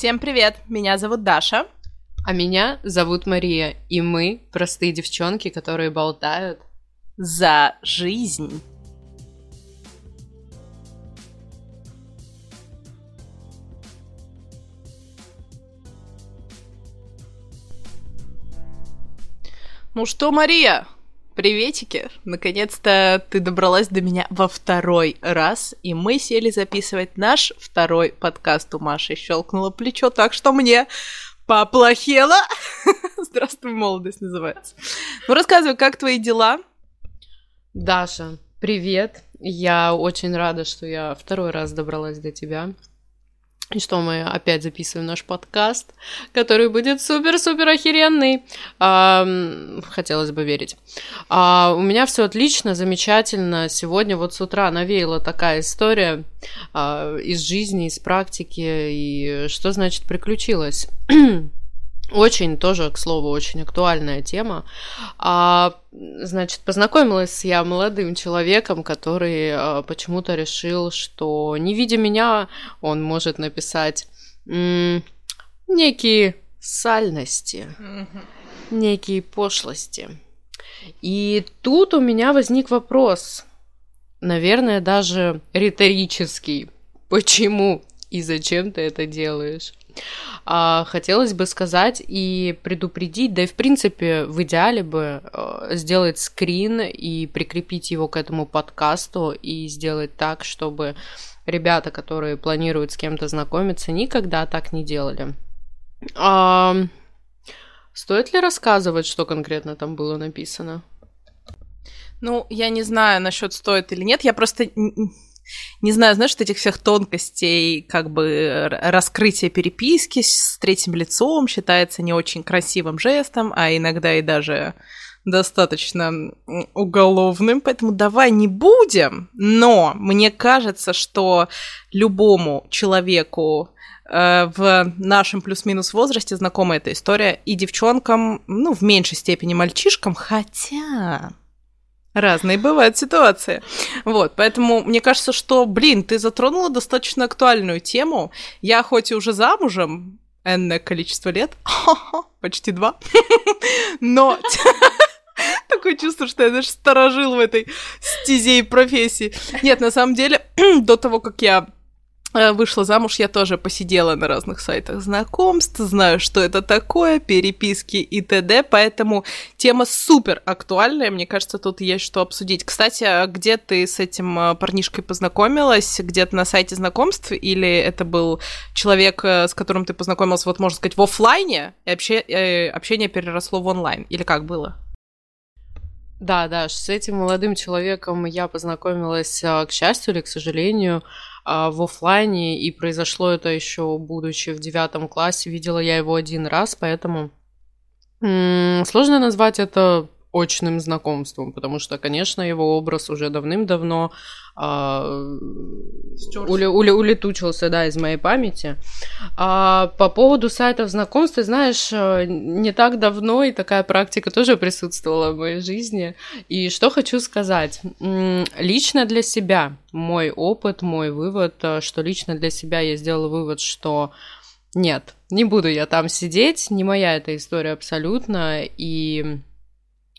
Всем привет, меня зовут Даша. А меня зовут Мария, и мы простые девчонки, которые болтают за жизнь. Ну что, Мария, приветики! Наконец-то ты добралась до меня во второй раз, и мы сели записывать наш второй подкаст. У Маши щелкнуло плечо, так что мне поплохело. Здравствуй, молодость называется. Ну, рассказывай, как твои дела? Даша, привет. Я очень рада, что я второй раз добралась до тебя. И что мы опять записываем наш подкаст, который будет супер-супер охеренный. А, хотелось бы верить. А, у меня все отлично, замечательно. Сегодня вот с утра навеяла такая история а, из жизни, из практики. И что значит приключилось? Очень тоже, к слову, очень актуальная тема. А, значит, познакомилась я молодым человеком, который а, почему-то решил, что не видя меня, он может написать м- некие сальности, mm-hmm. некие пошлости. И тут у меня возник вопрос, наверное, даже риторический. Почему и зачем ты это делаешь? А, хотелось бы сказать и предупредить, да и в принципе в идеале бы э, сделать скрин и прикрепить его к этому подкасту и сделать так, чтобы ребята, которые планируют с кем-то знакомиться, никогда так не делали. А, стоит ли рассказывать, что конкретно там было написано? Ну, я не знаю насчет стоит или нет. Я просто не знаю, знаешь, этих всех тонкостей, как бы раскрытие переписки с третьим лицом считается не очень красивым жестом, а иногда и даже достаточно уголовным, поэтому давай не будем, но мне кажется, что любому человеку э, в нашем плюс-минус возрасте знакома эта история и девчонкам, ну, в меньшей степени мальчишкам, хотя Разные бывают ситуации. Вот, поэтому мне кажется, что, блин, ты затронула достаточно актуальную тему. Я хоть и уже замужем, энное количество лет, почти два, но такое чувство, что я даже сторожил в этой стезе и профессии. Нет, на самом деле, до того, как я вышла замуж, я тоже посидела на разных сайтах знакомств, знаю, что это такое, переписки и т.д., поэтому тема супер актуальная, мне кажется, тут есть что обсудить. Кстати, а где ты с этим э, парнишкой познакомилась? Где-то на сайте знакомств? Или это был человек, э, с которым ты познакомилась, вот можно сказать, в офлайне, и общение переросло в онлайн? Или как было? Да, да, с этим молодым человеком я познакомилась, к счастью или к сожалению, а, в офлайне, и произошло это еще будучи в девятом классе. Видела я его один раз, поэтому сложно назвать это очным знакомством, потому что, конечно, его образ уже давным-давно а, ули, ули, улетучился, да, из моей памяти. А по поводу сайтов знакомств, ты знаешь, э, не так давно и такая практика тоже присутствовала в моей жизни. И что хочу сказать. Лично для себя мой опыт, мой вывод, э, что лично для себя я сделала вывод, что нет, не буду я там сидеть, не моя эта история абсолютно, и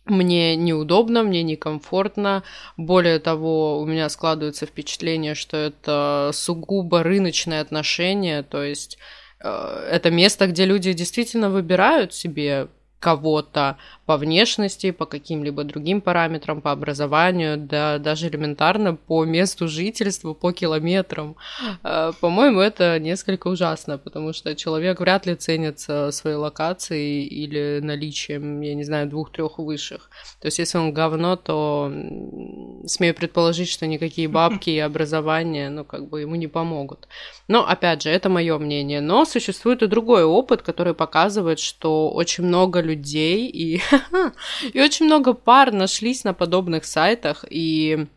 мне неудобно, мне некомфортно. Более того, у меня складывается впечатление, что это сугубо рыночные отношения, то есть э, это место, где люди действительно выбирают себе кого-то по внешности, по каким-либо другим параметрам, по образованию, да даже элементарно по месту жительства, по километрам. Э, по-моему, это несколько ужасно, потому что человек вряд ли ценится своей локацией или наличием, я не знаю, двух-трех высших. То есть, если он говно, то смею предположить, что никакие бабки и образование, ну, как бы ему не помогут. Но, опять же, это мое мнение. Но существует и другой опыт, который показывает, что очень много людей и, и очень много пар нашлись на подобных сайтах и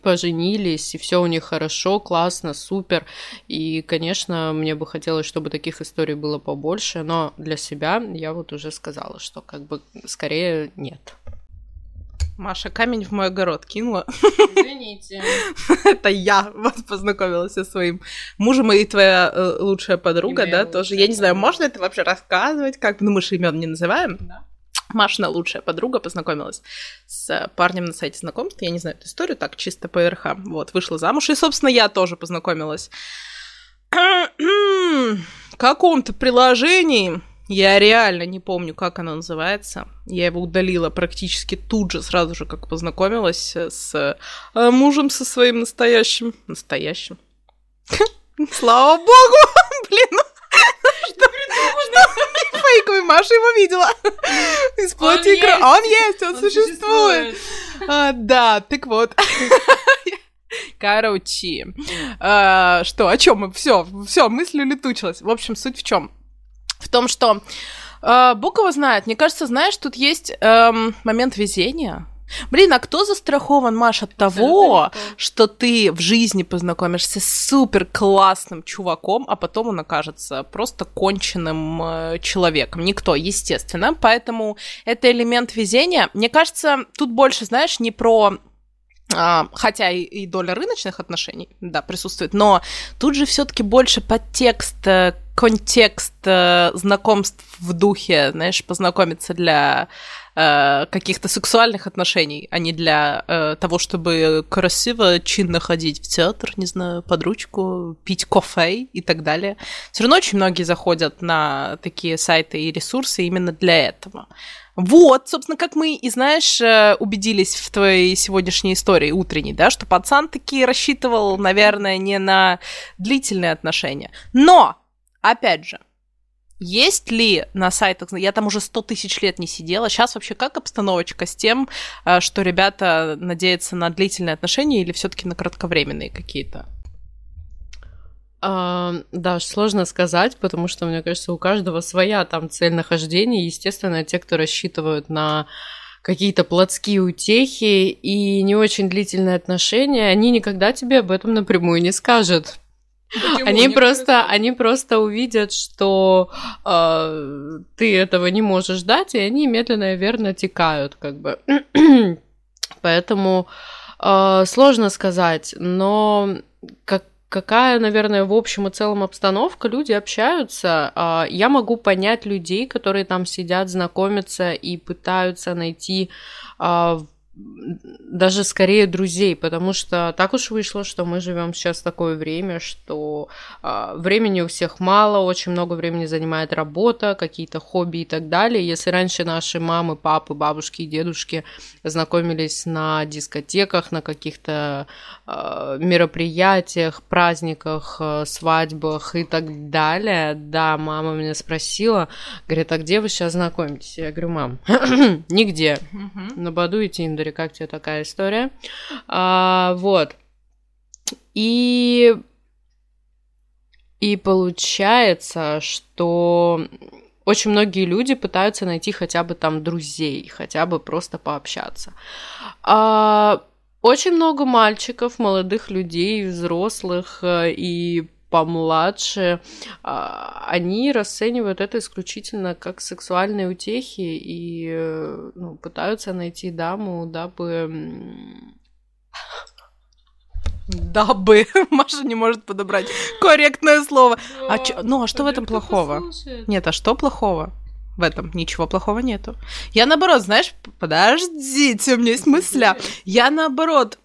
поженились, и все у них хорошо, классно, супер. И, конечно, мне бы хотелось, чтобы таких историй было побольше, но для себя я вот уже сказала, что как бы скорее нет. Маша камень в мой огород кинула. Извините. Это я вот познакомилась со своим мужем и твоя э, лучшая подруга, да, тоже. Я не знаю, можно это вообще рассказывать, как, ну мы же имен не называем. Да. Машина лучшая подруга познакомилась с э, парнем на сайте знакомств. Я не знаю эту историю, так чисто по РХ. Вот, вышла замуж. И, собственно, я тоже познакомилась в каком-то приложении. Я реально не помню, как оно называется. Я его удалила практически тут же, сразу же, как познакомилась с э, мужем со своим настоящим. Настоящим. Слава богу! Блин, ну фейковый Маша его видела. Из плоти и крови. Он есть, он существует. А, да, так вот. Короче, а, что, о чем мы? Все, все, мысль улетучилась. В общем, суть в чем? В том, что а, Бог его знает. Мне кажется, знаешь, тут есть эм, момент везения. Блин, а кто застрахован, Маш, от того, что ты в жизни познакомишься с супер классным чуваком, а потом он окажется просто конченным э, человеком. Никто, естественно. Поэтому это элемент везения. Мне кажется, тут больше, знаешь, не про а, хотя и, и доля рыночных отношений, да, присутствует, но тут же все-таки больше подтекст, э, контекст э, знакомств в духе, знаешь, познакомиться для э, каких-то сексуальных отношений, а не для э, того, чтобы красиво, чинно ходить в театр, не знаю, под ручку, пить кофе и так далее. Все равно очень многие заходят на такие сайты и ресурсы именно для этого. Вот, собственно, как мы и, знаешь, э, убедились в твоей сегодняшней истории утренней, да, что пацан таки рассчитывал, наверное, не на длительные отношения. Но, опять же, есть ли на сайтах, я там уже сто тысяч лет не сидела, сейчас вообще как обстановочка с тем, э, что ребята надеются на длительные отношения или все таки на кратковременные какие-то? А, да, сложно сказать, потому что, мне кажется, у каждого своя там цель нахождения. Естественно, те, кто рассчитывают на какие-то плотские утехи и не очень длительные отношения, они никогда тебе об этом напрямую не скажут. Они просто, они просто увидят, что э, ты этого не можешь дать, и они медленно и верно текают, как бы. Поэтому э, сложно сказать, но как какая, наверное, в общем и целом обстановка, люди общаются. А, Я могу понять людей, которые там сидят, знакомятся и пытаются найти даже скорее друзей, потому что так уж вышло, что мы живем сейчас в такое время, что а, времени у всех мало, очень много времени занимает работа, какие-то хобби и так далее. Если раньше наши мамы, папы, бабушки и дедушки знакомились на дискотеках, на каких-то а, мероприятиях, праздниках, а, свадьбах и так далее, да, мама меня спросила, говорит, а где вы сейчас знакомитесь? Я говорю, мам, нигде, на Баду и Тиндере, как тебе такая история? А, вот. И и получается, что очень многие люди пытаются найти хотя бы там друзей, хотя бы просто пообщаться. А, очень много мальчиков, молодых людей, взрослых э, и помладше, а, они расценивают это исключительно как сексуальные утехи и ну, пытаются найти даму, дабы Дабы. Маша не может подобрать корректное слово. А чё- ну, а что в этом плохого? Нет, а что плохого? В этом ничего плохого нету. Я наоборот, знаешь, подождите, у меня есть мысля. Я наоборот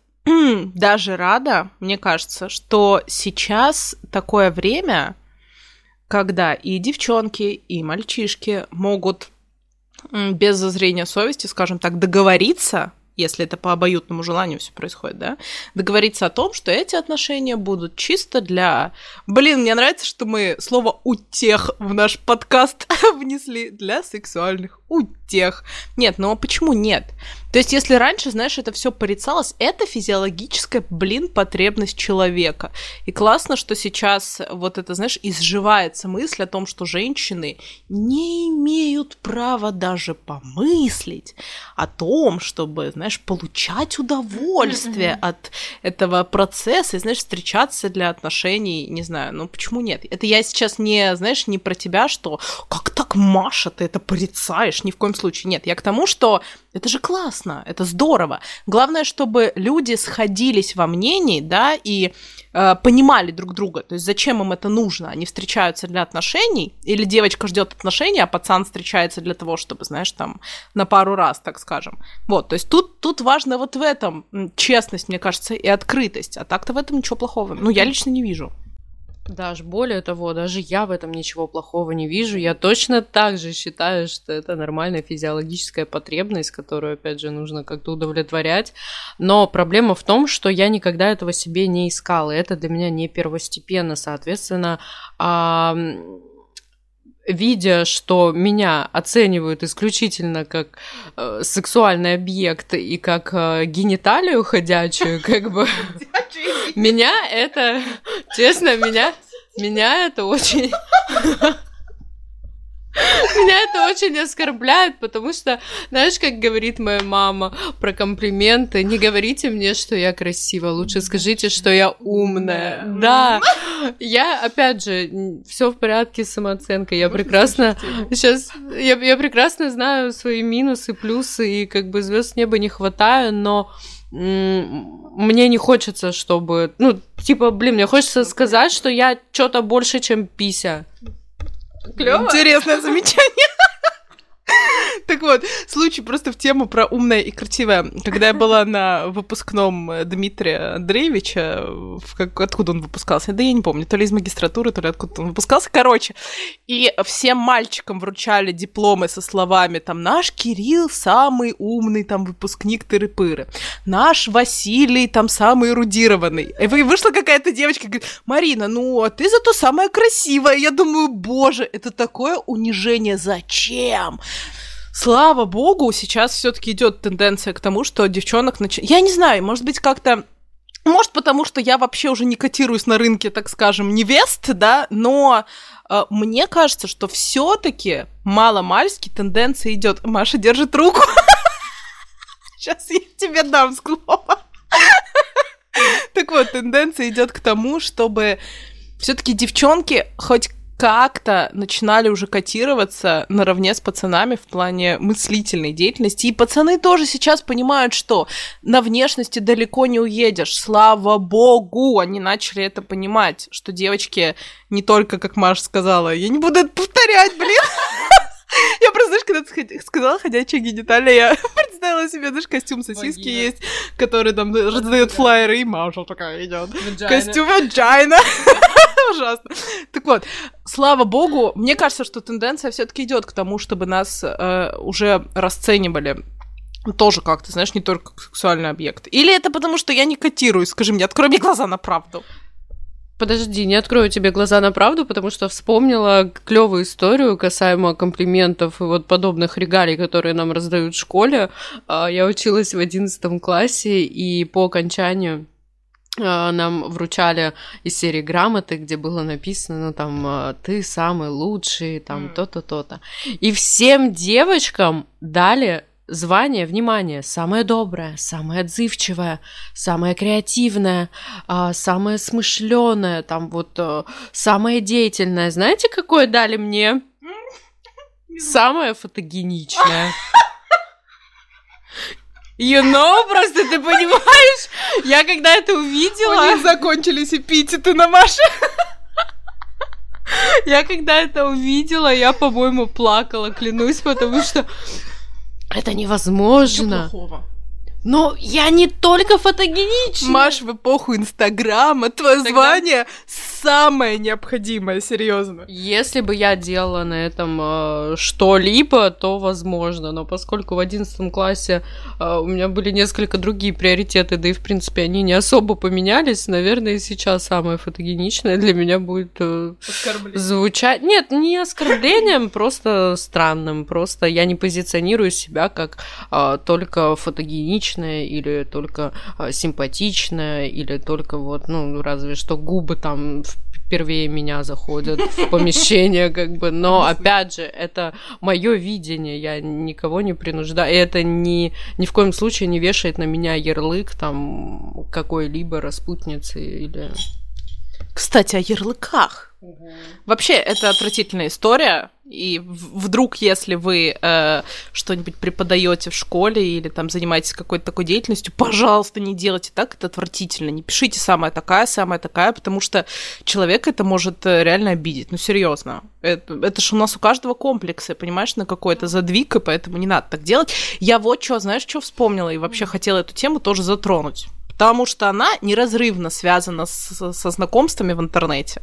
даже рада, мне кажется, что сейчас такое время, когда и девчонки, и мальчишки могут без зазрения совести, скажем так, договориться, если это по обоюдному желанию все происходит, да, договориться о том, что эти отношения будут чисто для... Блин, мне нравится, что мы слово «утех» в наш подкаст внесли для сексуальных утех. Нет, а почему нет? То есть, если раньше, знаешь, это все порицалось, это физиологическая, блин, потребность человека. И классно, что сейчас вот это, знаешь, изживается мысль о том, что женщины не имеют права даже помыслить о том, чтобы, знаешь, понимаешь, получать удовольствие от этого процесса и, знаешь, встречаться для отношений, не знаю, ну почему нет? Это я сейчас не, знаешь, не про тебя, что как так, Маша, ты это порицаешь, ни в коем случае. Нет, я к тому, что это же классно, это здорово. Главное, чтобы люди сходились во мнении, да, и э, понимали друг друга. То есть зачем им это нужно? Они встречаются для отношений, или девочка ждет отношений, а пацан встречается для того, чтобы, знаешь, там на пару раз, так скажем. Вот, то есть тут, тут важно вот в этом честность, мне кажется, и открытость. А так-то в этом ничего плохого. Ну, я лично не вижу. Даже более того, даже я в этом ничего плохого не вижу. Я точно так же считаю, что это нормальная физиологическая потребность, которую, опять же, нужно как-то удовлетворять. Но проблема в том, что я никогда этого себе не искала. Это для меня не первостепенно. Соответственно, видя, что меня оценивают исключительно как э, сексуальный объект и как э, гениталию ходячую, как бы меня это, честно, меня, меня это очень меня это очень оскорбляет, потому что, знаешь, как говорит моя мама про комплименты, не говорите мне, что я красива, лучше скажите, что я умная. Да, я, опять же, все в порядке с самооценкой, я прекрасно, сейчас, я, я прекрасно знаю свои минусы, плюсы, и как бы звезд неба не хватаю, но мне не хочется, чтобы, ну, типа, блин, мне хочется сказать, что я что-то больше, чем пися. Клево. Интересное замечание. Так вот, случай просто в тему про умное и красивое. Когда я была на выпускном Дмитрия Андреевича, в как, откуда он выпускался? Да я не помню, то ли из магистратуры, то ли откуда он выпускался. Короче, и всем мальчикам вручали дипломы со словами там «Наш Кирилл самый умный там выпускник Тыры-Пыры», «Наш Василий там самый эрудированный». И вышла какая-то девочка, говорит «Марина, ну, а ты зато самая красивая». Я думаю, боже, это такое унижение, зачем? Слава богу, сейчас все-таки идет тенденция к тому, что девчонок начинают... Я не знаю, может быть, как-то может, потому что я вообще уже не котируюсь на рынке, так скажем, невест, да, но э, мне кажется, что все-таки мало-мальски тенденция идет. Маша держит руку. Сейчас я тебе дам слово. Так вот, тенденция идет к тому, чтобы все-таки девчонки хоть как-то начинали уже котироваться наравне с пацанами в плане мыслительной деятельности. И пацаны тоже сейчас понимают, что на внешности далеко не уедешь. Слава богу, они начали это понимать, что девочки не только, как Маша сказала, я не буду это повторять, блин. Я просто, знаешь, когда ты сказала ходячая гениталия, я представила себе, знаешь, костюм сосиски есть, который там раздает флайеры, и Маша такая идет. Костюм Ваджайна. Ужасно. Так вот, слава богу, мне кажется, что тенденция все-таки идет к тому, чтобы нас э, уже расценивали тоже как-то, знаешь, не только как сексуальный объект. Или это потому, что я не котируюсь? Скажи мне, открой мне глаза на правду. Подожди, не открою тебе глаза на правду, потому что вспомнила клевую историю касаемо комплиментов и вот подобных регалий, которые нам раздают в школе. А, я училась в одиннадцатом классе, и по окончанию а, нам вручали из серии грамоты, где было написано, ну, там, а, ты самый лучший, там, то-то, то-то. И всем девочкам дали звание, внимание, самое доброе, самое отзывчивое, самое креативное, а, самое смышленое, там вот а, самое деятельное. Знаете, какое дали мне? Самое фотогеничное. You know, просто ты понимаешь? Я когда это увидела... У них закончились эпитеты на Маше. Я когда это увидела, я, по-моему, плакала, клянусь, потому что это невозможно. Ничего плохого. Но я не только фотогенична. Маш, в эпоху Инстаграма твое Тогда... звание самое необходимое, серьезно. Если бы я делала на этом э, что-либо, то возможно. Но поскольку в одиннадцатом классе э, у меня были несколько другие приоритеты, да и в принципе они не особо поменялись, наверное, и сейчас самое фотогеничное для меня будет э, звучать. Нет, не оскорблением, просто странным. Просто я не позиционирую себя как э, только фотогеничная или только э, симпатичная или только вот, ну, разве что губы там первее меня заходят в помещение, как бы. Но опять же, это мое видение, я никого не принуждаю. И это ни, ни в коем случае не вешает на меня ярлык там какой-либо распутницы или. Кстати, о ярлыках. Угу. Вообще, это отвратительная история. И вдруг, если вы э, что-нибудь преподаете в школе или там занимаетесь какой-то такой деятельностью, пожалуйста, не делайте так, это отвратительно. Не пишите самая такая, самая такая, потому что человек это может э, реально обидеть. Ну, серьезно. Это, это же у нас у каждого комплексы, понимаешь, на какой-то задвиг, и поэтому не надо так делать. Я вот что, знаешь, что вспомнила и вообще хотела эту тему тоже затронуть потому что она неразрывно связана с, со знакомствами в интернете.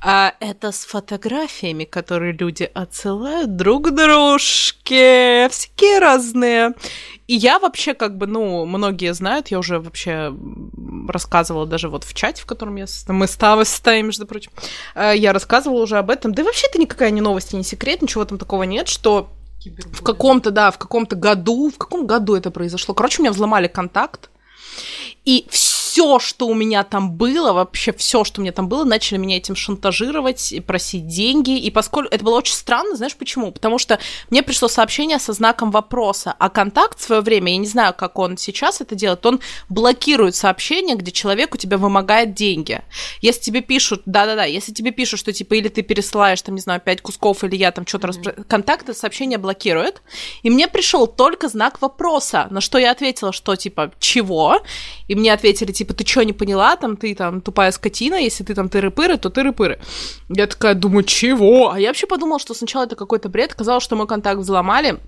А это с фотографиями, которые люди отсылают друг дружке, всякие разные. И я вообще как бы, ну, многие знают, я уже вообще рассказывала даже вот в чате, в котором я, мы с тобой стоим, между прочим, э, я рассказывала уже об этом. Да и вообще это никакая не новость, не секрет, ничего там такого нет, что в каком-то, да, в каком-то году, в каком году это произошло? Короче, у меня взломали контакт, и все, что у меня там было, вообще все, что у меня там было, начали меня этим шантажировать, просить деньги. И поскольку это было очень странно, знаешь почему? Потому что мне пришло сообщение со знаком вопроса, а контакт в свое время, я не знаю, как он сейчас это делает, он блокирует сообщение, где человек у тебя вымогает деньги. Если тебе пишут, да-да-да, если тебе пишут, что типа или ты пересылаешь, там, не знаю, пять кусков, или я там что-то mm-hmm. распро... контакт это сообщение блокирует. И мне пришел только знак вопроса, на что я ответила, что типа чего? И мне ответили, типа, ты что, не поняла, там, ты там тупая скотина, если ты там тыры-пыры, то тыры-пыры. Я такая думаю, чего? А я вообще подумала, что сначала это какой-то бред, казалось, что мой контакт взломали,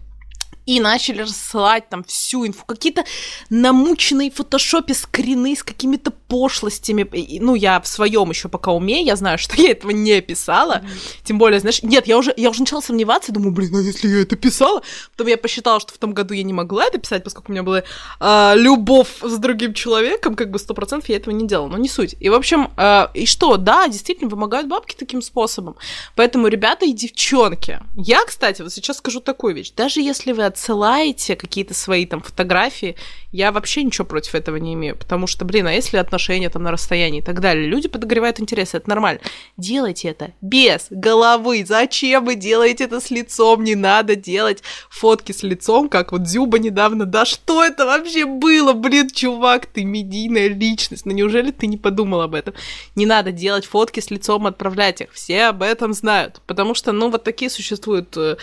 и начали рассылать там всю инфу, какие-то намученные в фотошопе скрины с какими-то пошлостями. Ну, я в своем еще пока уме, я знаю, что я этого не писала. Mm-hmm. Тем более, знаешь, нет, я уже, я уже начала сомневаться, думаю, блин, а если я это писала? Потом я посчитала, что в том году я не могла это писать, поскольку у меня была э, любовь с другим человеком, как бы сто процентов я этого не делала, но не суть. И, в общем, э, и что, да, действительно, вымогают бабки таким способом. Поэтому, ребята и девчонки, я, кстати, вот сейчас скажу такую вещь, даже если вы отсылаете какие-то свои там фотографии, я вообще ничего против этого не имею, потому что, блин, а если отношения там на расстоянии и так далее, люди подогревают интересы, это нормально. Делайте это без головы. Зачем вы делаете это с лицом? Не надо делать фотки с лицом, как вот Зюба недавно. Да что это вообще было? Блин, чувак, ты медийная личность. Ну неужели ты не подумал об этом? Не надо делать фотки с лицом, отправлять их. Все об этом знают. Потому что, ну, вот такие существуют э,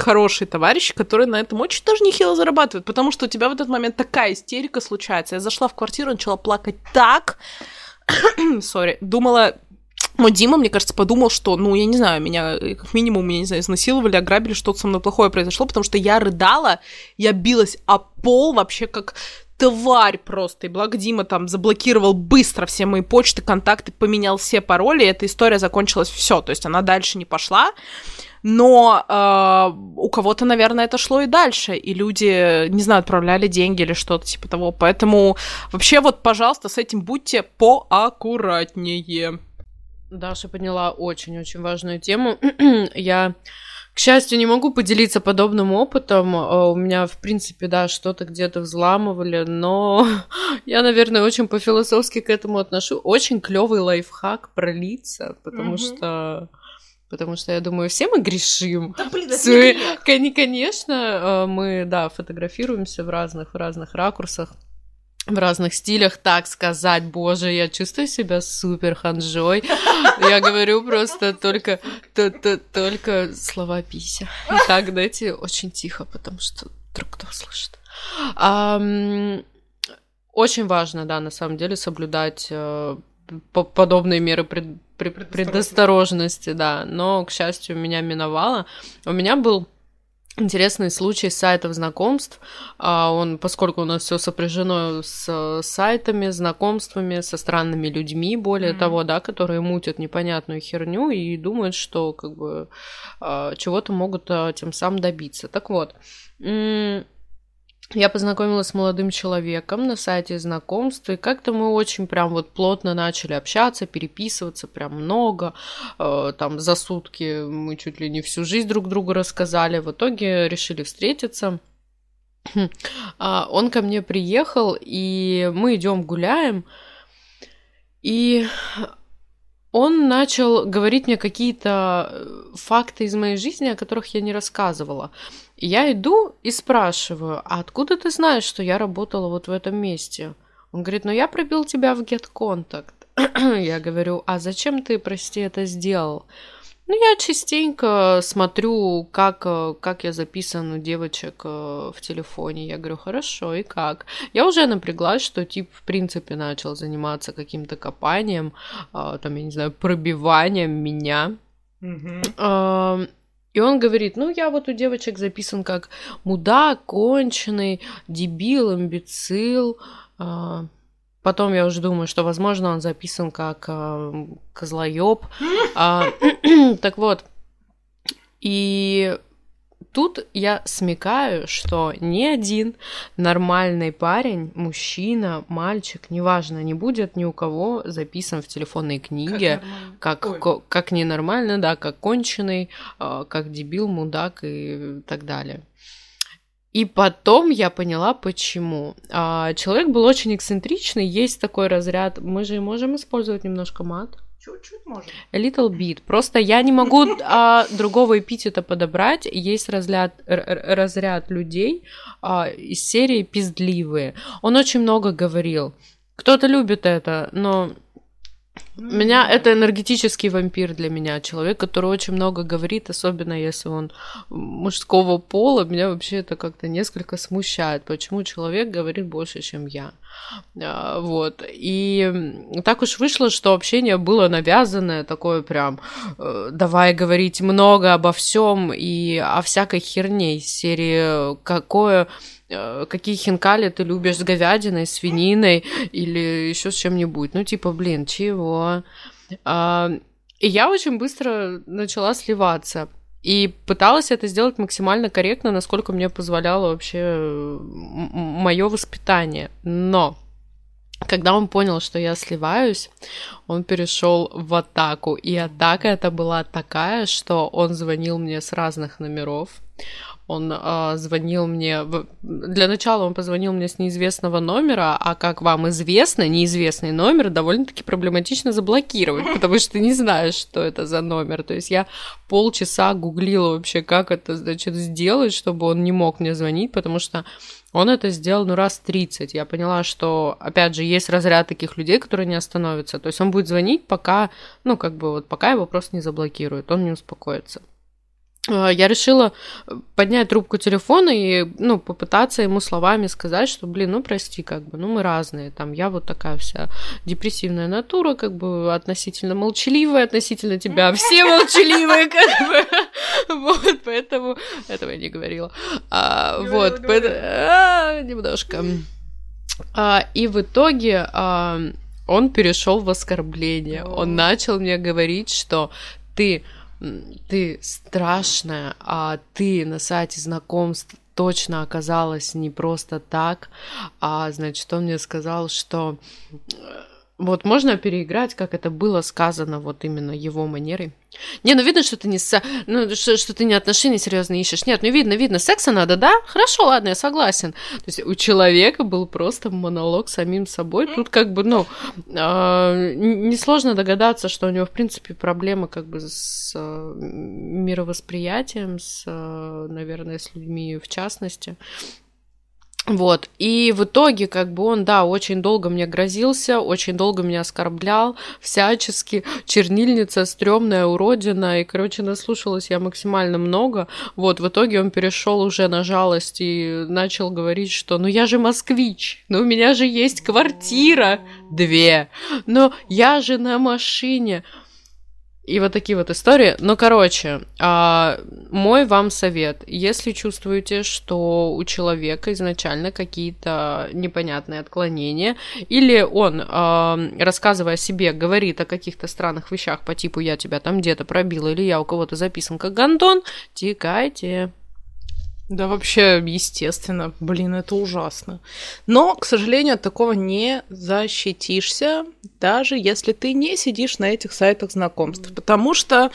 хорошие товарищи, которые на этом очень даже нехило зарабатывают. Потому что у тебя в этот момент такая истерика случается. Я зашла в квартиру, начала плакать так. Сори. Думала, но Дима, мне кажется, подумал, что, ну, я не знаю, меня э, как минимум, я не знаю, изнасиловали, ограбили, что-то со мной плохое произошло, потому что я рыдала, я билась о пол вообще как тварь просто. И благо Дима там заблокировал быстро все мои почты, контакты, поменял все пароли, и эта история закончилась все. То есть она дальше не пошла но э, у кого-то, наверное, это шло и дальше, и люди, не знаю, отправляли деньги или что-то типа того. Поэтому вообще вот, пожалуйста, с этим будьте поаккуратнее. Даша подняла очень-очень важную тему. Я к счастью, не могу поделиться подобным опытом. Э, у меня, в принципе, да, что-то где-то взламывали, но я, наверное, очень по-философски к этому отношу. Очень клевый лайфхак про лица, потому mm-hmm. что потому что я думаю, все мы грешим. Да, блин, это Конечно, э, мы, да, фотографируемся в разных, в разных ракурсах в разных стилях, так сказать, боже, я чувствую себя супер ханжой. Я говорю просто только, то, то, только слова пися. И так, знаете, очень тихо, потому что вдруг кто слышит. А, очень важно, да, на самом деле, соблюдать э, подобные меры пред, пред, предосторожности, да. Но, к счастью, меня миновало. У меня был интересный случай сайтов знакомств. А, он, поскольку у нас все сопряжено с сайтами, знакомствами, со странными людьми, более mm-hmm. того, да, которые мутят непонятную херню и думают, что как бы а, чего-то могут а, тем самым добиться. Так вот, я познакомилась с молодым человеком на сайте знакомств, и как-то мы очень прям вот плотно начали общаться, переписываться прям много. Э, там за сутки мы чуть ли не всю жизнь друг другу рассказали. В итоге решили встретиться. А он ко мне приехал, и мы идем гуляем. И он начал говорить мне какие-то э, факты из моей жизни, о которых я не рассказывала. Я иду и спрашиваю, а откуда ты знаешь, что я работала вот в этом месте? Он говорит, ну я пробил тебя в Get Contact. я говорю, а зачем ты, прости, это сделал? Ну, я частенько смотрю, как, э, как я записан у девочек э, в телефоне. Я говорю, хорошо, и как? Я уже напряглась, что тип, в принципе, начал заниматься каким-то копанием, а, там, я не знаю, пробиванием меня. Mm-hmm. И он говорит, ну, я вот у девочек записан как мудак, конченый, дебил, имбецил, а, Потом я уже думаю, что, возможно, он записан как э, козлоеб. А, так вот, и тут я смекаю, что ни один нормальный парень, мужчина, мальчик, неважно, не будет ни у кого записан в телефонной книге как, как, как ненормально, да, как конченый, э, как дебил, мудак и так далее. И потом я поняла, почему. А, человек был очень эксцентричный, есть такой разряд. Мы же можем использовать немножко мат. Чуть-чуть можем. A little bit. Просто я не могу а, другого эпитета подобрать. Есть разряд, разряд людей а, из серии пиздливые. Он очень много говорил. Кто-то любит это, но меня это энергетический вампир для меня, человек, который очень много говорит, особенно если он мужского пола, меня вообще это как-то несколько смущает, почему человек говорит больше, чем я. А, вот. И так уж вышло, что общение было навязанное, такое прям э, давай говорить много обо всем и о всякой херне из серии какое Э, какие хинкали ты любишь с говядиной, свининой или еще с чем-нибудь. Ну, типа, блин, чего? А, и я очень быстро начала сливаться. И пыталась это сделать максимально корректно, насколько мне позволяло вообще мое воспитание. Но когда он понял, что я сливаюсь, он перешел в атаку. И атака это была такая, что он звонил мне с разных номеров он э, звонил мне... Для начала он позвонил мне с неизвестного номера, а как вам известно, неизвестный номер довольно-таки проблематично заблокировать, потому что ты не знаешь, что это за номер. То есть я полчаса гуглила вообще, как это, значит, сделать, чтобы он не мог мне звонить, потому что он это сделал, ну, раз 30. Я поняла, что, опять же, есть разряд таких людей, которые не остановятся. То есть он будет звонить, пока, ну, как бы вот, пока его просто не заблокируют, он не успокоится. А, я решила э, поднять трубку телефона и, ну, попытаться ему словами сказать, что, блин, ну, прости, как бы, ну, мы разные, там, я вот такая вся депрессивная натура, как бы, относительно молчаливая, относительно тебя все молчаливые, как бы, вот, поэтому, этого я не говорила, а, вот, а, немножко, и в итоге он перешел в оскорбление, он начал мне говорить, что ты ты страшная, а ты на сайте знакомств точно оказалась не просто так, а значит, он мне сказал, что э, вот можно переиграть, как это было сказано вот именно его манерой. Не, ну видно, что ты не с... ну, что, что ты не отношения серьезно ищешь. Нет, ну видно, видно, секса надо, да? Хорошо, ладно, я согласен. То есть у человека был просто монолог самим собой. Тут как бы, ну, э, несложно догадаться, что у него, в принципе, проблема как бы с э, мировосприятием, с, э, наверное, с людьми в частности. Вот, и в итоге, как бы он, да, очень долго мне грозился, очень долго меня оскорблял, всячески, чернильница, стрёмная уродина, и, короче, наслушалась я максимально много, вот, в итоге он перешел уже на жалость и начал говорить, что, ну, я же москвич, ну, у меня же есть квартира, две, но я же на машине, и вот такие вот истории. Ну, короче, а, мой вам совет. Если чувствуете, что у человека изначально какие-то непонятные отклонения, или он, а, рассказывая о себе, говорит о каких-то странных вещах по типу «я тебя там где-то пробила» или «я у кого-то записан как гандон», текайте. Да, вообще, естественно. Блин, это ужасно. Но, к сожалению, от такого не защитишься, даже если ты не сидишь на этих сайтах знакомств. Потому что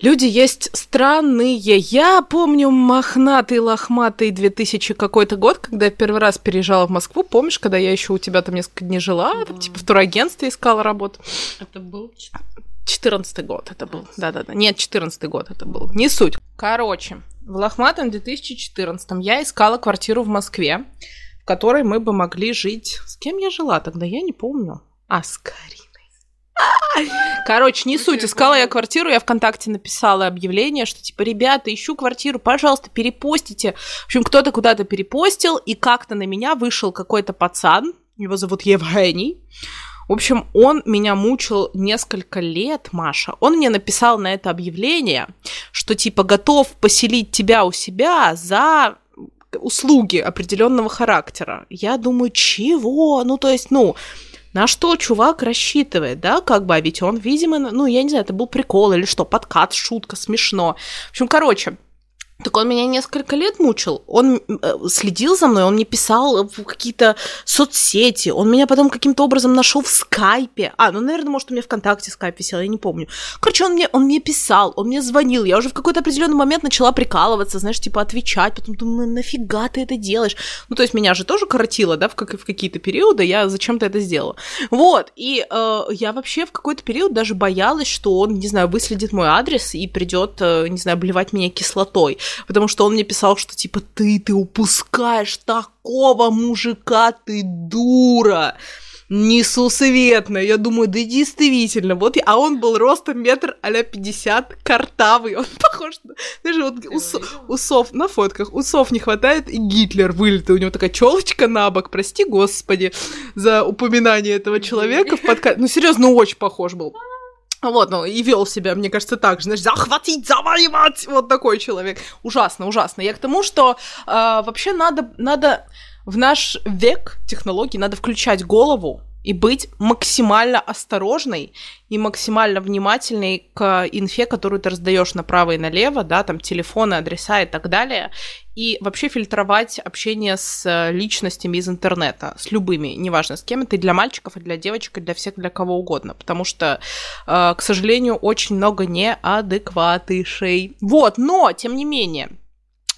люди есть странные. Я помню мохнатый, лохматый 2000 какой-то год, когда я первый раз переезжала в Москву. Помнишь, когда я еще у тебя там несколько дней жила, да. типа в турагентстве искала работу? Это был 14 год это был. Да-да-да. Нет, 14 год это был. Не суть. Короче, в лохматом 2014 я искала квартиру в Москве, в которой мы бы могли жить. С кем я жила тогда? Я не помню. А, с Кариной. Короче, не суть. Искала я квартиру, я ВКонтакте написала объявление, что типа, ребята, ищу квартиру, пожалуйста, перепостите. В общем, кто-то куда-то перепостил, и как-то на меня вышел какой-то пацан, его зовут Евгений. В общем, он меня мучил несколько лет, Маша. Он мне написал на это объявление, что типа готов поселить тебя у себя за услуги определенного характера. Я думаю, чего? Ну, то есть, ну, на что чувак рассчитывает, да, как бы, а ведь он, видимо, ну, я не знаю, это был прикол или что, подкат, шутка, смешно. В общем, короче, так он меня несколько лет мучил. Он э, следил за мной, он мне писал в какие-то соцсети, он меня потом каким-то образом нашел в скайпе. А, ну, наверное, может, у меня ВКонтакте скайп висел, я не помню. Короче, он мне, он мне писал, он мне звонил. Я уже в какой-то определенный момент начала прикалываться, знаешь, типа отвечать. Потом думаю, нафига ты это делаешь? Ну, то есть меня же тоже коротило, да, в, как, в какие-то периоды, я зачем-то это сделала. Вот, и э, я вообще в какой-то период даже боялась, что он, не знаю, выследит мой адрес и придет, э, не знаю, обливать меня кислотой потому что он мне писал, что типа ты, ты упускаешь такого мужика, ты дура! Несусветно. Я думаю, да действительно, вот, а он был ростом метр а 50, картавый, он похож, на, даже вот ус, усов, на фотках, усов не хватает, и Гитлер вылитый, у него такая челочка на бок, прости господи за упоминание этого человека в подкасте, ну серьезно, очень похож был. Вот, ну, и вел себя, мне кажется, так же, знаешь, захватить, завоевать, вот такой человек. Ужасно, ужасно. Я к тому, что э, вообще надо, надо в наш век технологий, надо включать голову, и быть максимально осторожной и максимально внимательной к инфе, которую ты раздаешь направо и налево, да, там телефоны, адреса и так далее, и вообще фильтровать общение с личностями из интернета, с любыми, неважно с кем это, и для мальчиков, и для девочек, и для всех, для кого угодно, потому что, э, к сожалению, очень много неадекватышей. Вот, но, тем не менее,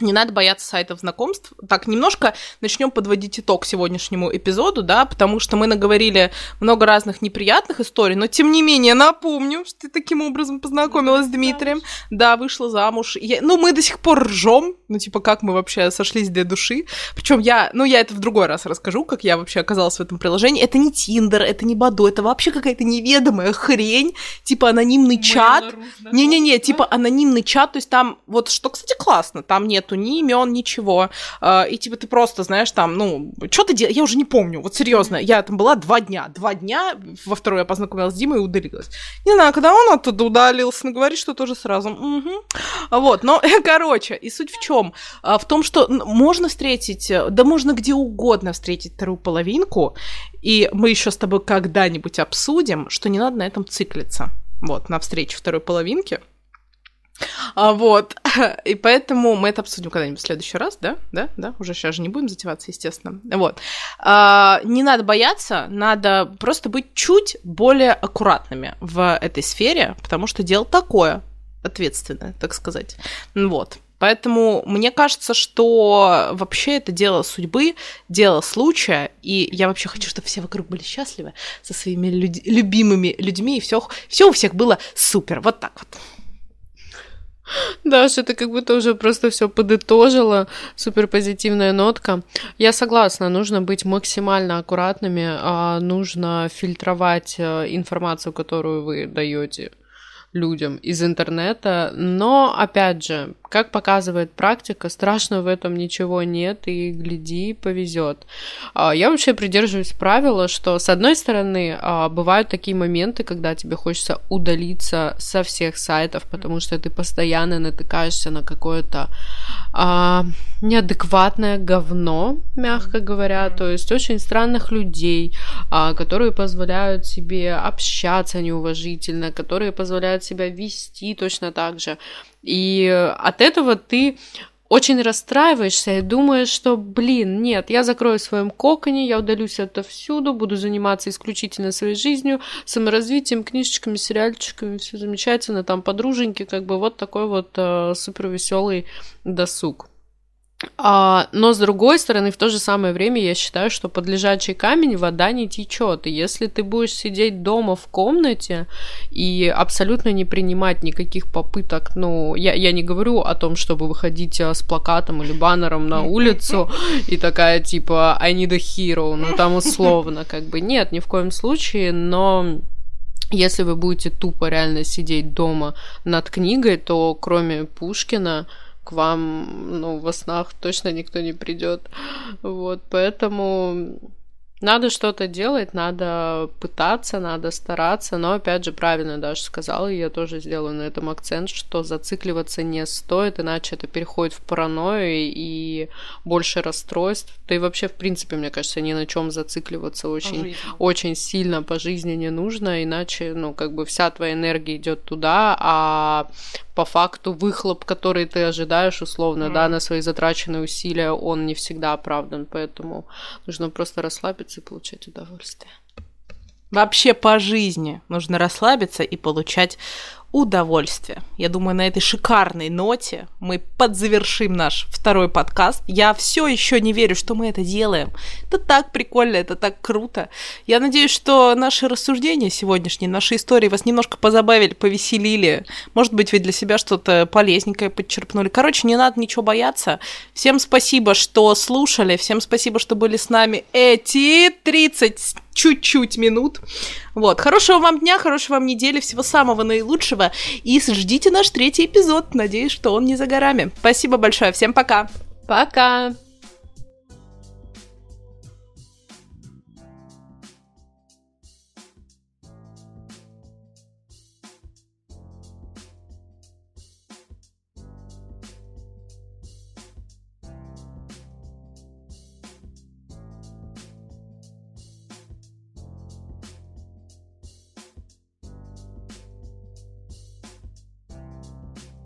не надо бояться сайтов знакомств. Так, немножко начнем подводить итог сегодняшнему эпизоду, да, потому что мы наговорили много разных неприятных историй, но тем не менее напомню, что ты таким образом познакомилась с Дмитрием. Да, вышла замуж. Я, ну, мы до сих пор ржем, ну, типа, как мы вообще сошлись для души. Причем я, ну, я это в другой раз расскажу, как я вообще оказалась в этом приложении. Это не Тиндер, это не Баду, это вообще какая-то неведомая хрень, типа анонимный чат. Не-не-не, типа анонимный чат, то есть там, вот что, кстати, классно, там нет нету ни имен, ничего. А, и типа ты просто, знаешь, там, ну, что ты делаешь? Я уже не помню, вот серьезно. Я там была два дня. Два дня, во второй я познакомилась с Димой и удалилась. Не знаю, когда он оттуда удалился, но говорит, что тоже сразу. Угу. Вот, но, короче, и суть в чем? А, в том, что можно встретить, да можно где угодно встретить вторую половинку, и мы еще с тобой когда-нибудь обсудим, что не надо на этом циклиться. Вот, на встрече второй половинки. А, вот. И поэтому мы это обсудим когда-нибудь в следующий раз, да? Да? Да? Уже сейчас же не будем затеваться, естественно. Вот. А, не надо бояться, надо просто быть чуть более аккуратными в этой сфере, потому что дело такое, ответственное, так сказать. Вот. Поэтому мне кажется, что вообще это дело судьбы, дело случая, и я вообще хочу, чтобы все вокруг были счастливы со своими люд- любимыми людьми, и все, все у всех было супер. Вот так вот. Даша, ты как будто уже просто все подытожила. Супер позитивная нотка. Я согласна, нужно быть максимально аккуратными, а нужно фильтровать э, информацию, которую вы даете людям из интернета. Но, опять же, как показывает практика, страшного в этом ничего нет, и гляди, повезет. А, я вообще придерживаюсь правила, что с одной стороны а, бывают такие моменты, когда тебе хочется удалиться со всех сайтов, потому что ты постоянно натыкаешься на какое-то а, неадекватное говно, мягко говоря, то есть очень странных людей, а, которые позволяют себе общаться неуважительно, которые позволяют себя вести точно так же. И от этого ты очень расстраиваешься и думаешь, что, блин, нет, я закрою в своем коконе, я удалюсь отовсюду, буду заниматься исключительно своей жизнью, саморазвитием, книжечками, сериальчиками, все замечательно, там подруженьки, как бы вот такой вот э, супер веселый досуг. А, но с другой стороны, в то же самое время я считаю, что под лежачий камень вода не течет. И если ты будешь сидеть дома в комнате и абсолютно не принимать никаких попыток, ну, я, я не говорю о том, чтобы выходить а, с плакатом или баннером на улицу и такая типа I need a hero, ну там условно, как бы нет, ни в коем случае, но если вы будете тупо реально сидеть дома над книгой, то кроме Пушкина к вам, ну, во снах точно никто не придет. Вот, поэтому надо что-то делать, надо пытаться, надо стараться, но опять же правильно даже сказала, и я тоже сделаю на этом акцент, что зацикливаться не стоит, иначе это переходит в паранойю и больше расстройств. Да и вообще, в принципе, мне кажется, ни на чем зацикливаться очень, очень сильно по жизни не нужно, иначе, ну, как бы вся твоя энергия идет туда, а по факту выхлоп, который ты ожидаешь, условно, mm. да, на свои затраченные усилия, он не всегда оправдан, поэтому нужно просто расслабиться и получать удовольствие. Вообще по жизни нужно расслабиться и получать удовольствие. Я думаю, на этой шикарной ноте мы подзавершим наш второй подкаст. Я все еще не верю, что мы это делаем. Это так прикольно, это так круто. Я надеюсь, что наши рассуждения сегодняшние, наши истории вас немножко позабавили, повеселили. Может быть, вы для себя что-то полезненькое подчерпнули. Короче, не надо ничего бояться. Всем спасибо, что слушали. Всем спасибо, что были с нами эти 30 чуть-чуть минут. Вот. Хорошего вам дня, хорошего вам недели, всего самого наилучшего. И ждите наш третий эпизод. Надеюсь, что он не за горами. Спасибо большое. Всем пока. Пока.